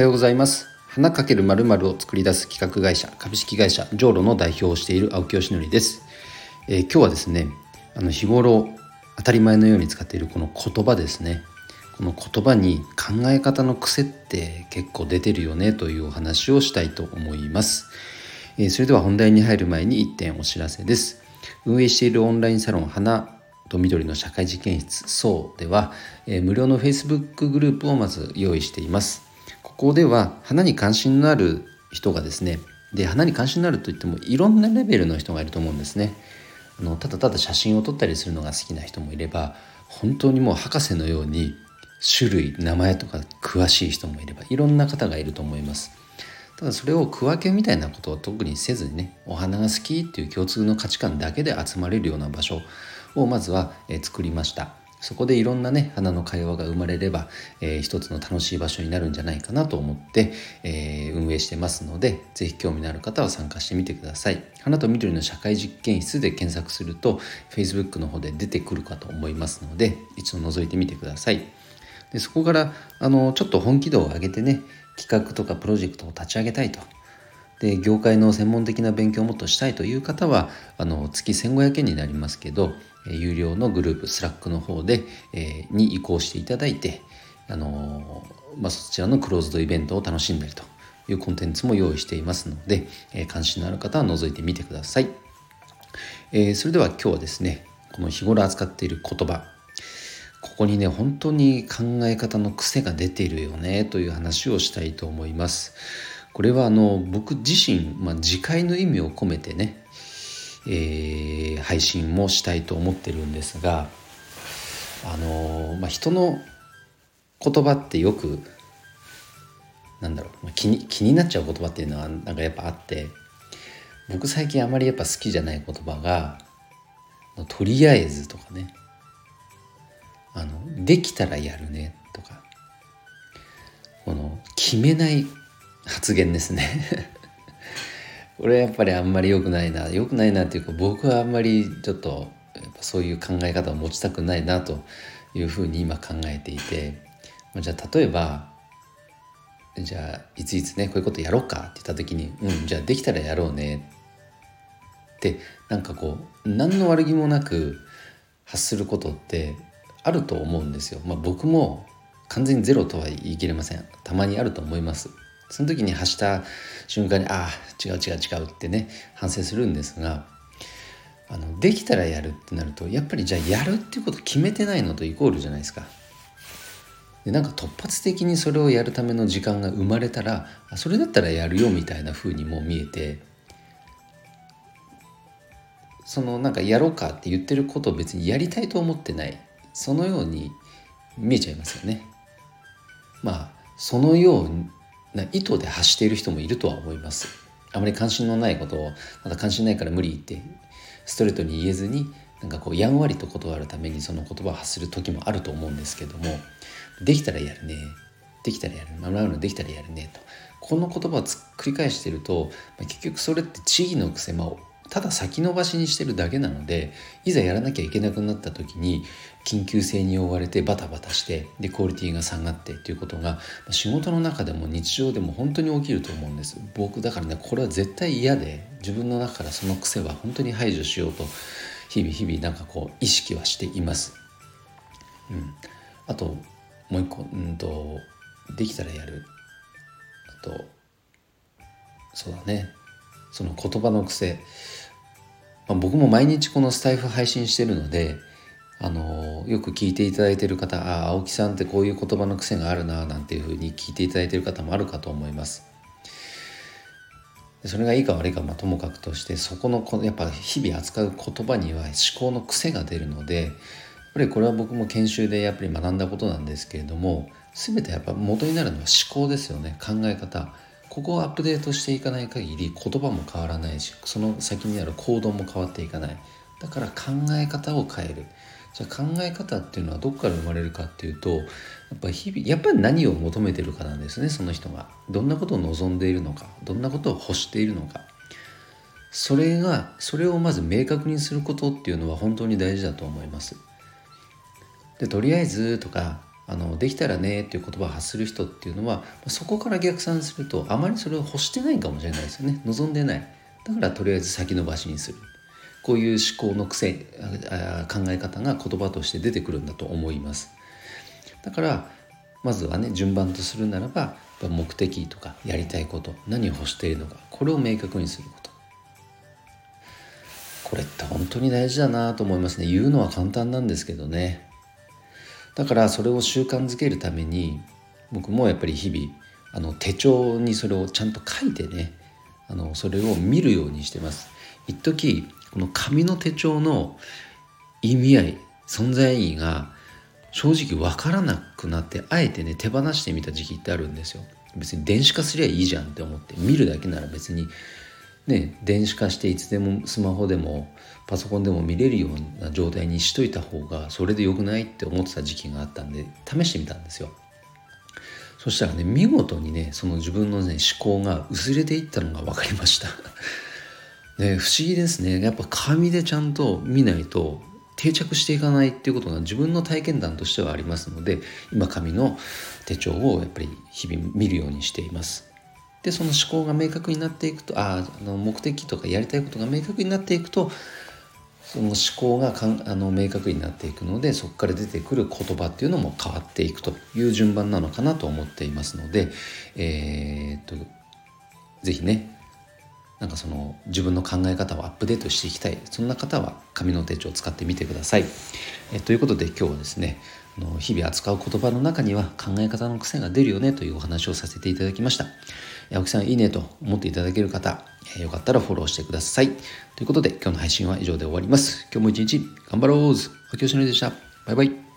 はようございます。花かけるまるを作り出す企画会社株式会社ジョーロの代表をしている青木よしのりです、えー、今日はですねあの日頃当たり前のように使っているこの言葉ですね。この言葉に考え方の癖って結構出てるよねというお話をしたいと思います、えー、それでは本題に入る前に1点お知らせです。運営しているオンラインサロン花と緑の社会実験室そうでは、えー、無料の Facebook グループをまず用意しています。ここでは花に関心のある人がですねで花に関心のあるといってもいろんなレベルの人がいると思うんですね。あのただただ写真を撮ったりするのが好きな人もいれば本当にもう博士のように種類名前とか詳しい人もいればいろんな方がいると思います。ただそれを区分けみたいなことを特にせずにねお花が好きっていう共通の価値観だけで集まれるような場所をまずは、作りました。そこでいろんなね花の会話が生まれれば、えー、一つの楽しい場所になるんじゃないかなと思って、えー、運営してますので是非興味のある方は参加してみてください。花と緑の社会実験室で検索すると Facebook の方で出てくるかと思いますので一度覗いてみてください。でそこからあのちょっと本気度を上げてね企画とかプロジェクトを立ち上げたいとで業界の専門的な勉強をもっとしたいという方はあの月1500円になりますけど有料のグループスラックの方で、えー、に移行していただいて、あのまあ、そちらのクローズドイベントを楽しんだりというコンテンツも用意していますので、えー、関心のある方は覗いてみてください、えー、それでは今日はですねこの日頃扱っている言葉ここにね本当に考え方の癖が出ているよねという話をしたいと思います。これはあの僕自身、まあ、自戒の意味を込めてね、えー、配信もしたいと思ってるんですがあの、まあ、人の言葉ってよくなんだろう気に気になっちゃう言葉っていうのはなんかやっぱあって僕最近あまりやっぱ好きじゃない言葉が「とりあえず」とかね「あのできたらやるね」とかこの決めない発言ですね これやっぱりあんまり良くないな良くないなっていうか僕はあんまりちょっとそういう考え方を持ちたくないなというふうに今考えていてじゃあ例えばじゃあいついつねこういうことやろうかって言った時にうんじゃあできたらやろうねってなんかこう何の悪気もなく発することってあると思うんですよ。まあ、僕も完全にゼロとは言い切れません。たまにあると思います。その時に発した瞬間にああ違う違う違うってね反省するんですがあのできたらやるってなるとやっぱりじゃあやるっていうこと決めてないのとイコールじゃないですか。でなんか突発的にそれをやるための時間が生まれたらそれだったらやるよみたいな風にも見えてそのなんかやろうかって言ってることを別にやりたいと思ってないそのように見えちゃいますよね。まあそのような意図で発している人もいるとは思います。あまり関心のないことをまだ関心ないから無理ってストレートに言えずになんかこうやんわりと断るためにその言葉を発する時もあると思うんですけどもできたらやるねできたらやるもらうのできたらやるねと。この言葉を繰り返してると結局それって地位の癖、まあ、ただ先延ばしにしてるだけなのでいざやらなきゃいけなくなった時に緊急性に追われてバタバタしてでクオリティが下がってっていうことが仕事の中でも日常でも本当に起きると思うんです。僕だからねこれは絶対嫌で自分の中からその癖は本当に排除しようと日々日々なんかこう意識はしています、うん、あともう一個うんとできたらやる。あとそうだね。その言葉の癖。まあ、僕も毎日このスタイフ配信してるのであのよく聞いていただいてる方ああ青木さんってこういう言葉の癖があるななんていうふうに聞いていただいてる方もあるかと思います。それがいいか悪いかまあともかくとしてそこのやっぱ日々扱う言葉には思考の癖が出るのでやっぱりこれは僕も研修でやっぱり学んだことなんですけれども全てやっぱ元になるのは思考ですよね考え方。ここをアップデートしていかない限り言葉も変わらないしその先にある行動も変わっていかない。だから考え方を変える。じゃあ考え方っていうのはどこから生まれるかっていうとやっぱ日々やっぱり何を求めてるかなんですねその人が。どんなことを望んでいるのかどんなことを欲しているのか。それがそれをまず明確にすることっていうのは本当に大事だと思います。でとりあえずとかあのできたらねっていう言葉を発する人っていうのはそこから逆算するとあまりそれを欲してないかもしれないですよね。望んでない。だからとりあえず先延ばしにする。こういう思考の癖考え方が言葉として出てくるんだと思います。だからまずはね順番とするならば目的とかやりたいこと何を欲しているのかこれを明確にすること。これって本当に大事だなと思いますね。言うのは簡単なんですけどね。だからそれを習慣づけるために僕もやっぱり日々あの手帳にそれをちゃんと書いてねあのそれを見るようにしてます。一時この紙の手帳の意味合い存在意義が正直分からなくなってあえてね手放してみた時期ってあるんですよ。別に電子化すりゃいいじゃんって思って見るだけなら別にね電子化していつでもスマホでもパソコンでも見れるような状態にしといた方がそれでよくないって思ってた時期があったんで試してみたんですよ。そしたらね見事にねその自分のね思考が薄れていったのが分かりました。ね不思議ですね。やっぱ紙でちゃんと見ないと定着していかないっていうことが自分の体験談としてはありますので今紙の手帳をやっぱり日々見るようにしています。でその思考が明確になっていくとああの目的とかやりたいことが明確になっていくとその思考がかんあの明確になっていくのでそこから出てくる言葉っていうのも変わっていくという順番なのかなと思っていますのでえー、っと是非ねなんかその自分の考え方をアップデートしていきたいそんな方は紙の手帳を使ってみてください。えということで今日はですね日々扱う言葉の中には考え方の癖が出るよねというお話をさせていただきました。青木さんいいねと思っていただける方、えよかったらフォローしてください。ということで今日の配信は以上で終わります。今日も一日頑張ろう青木よしのりでした。バイバイ。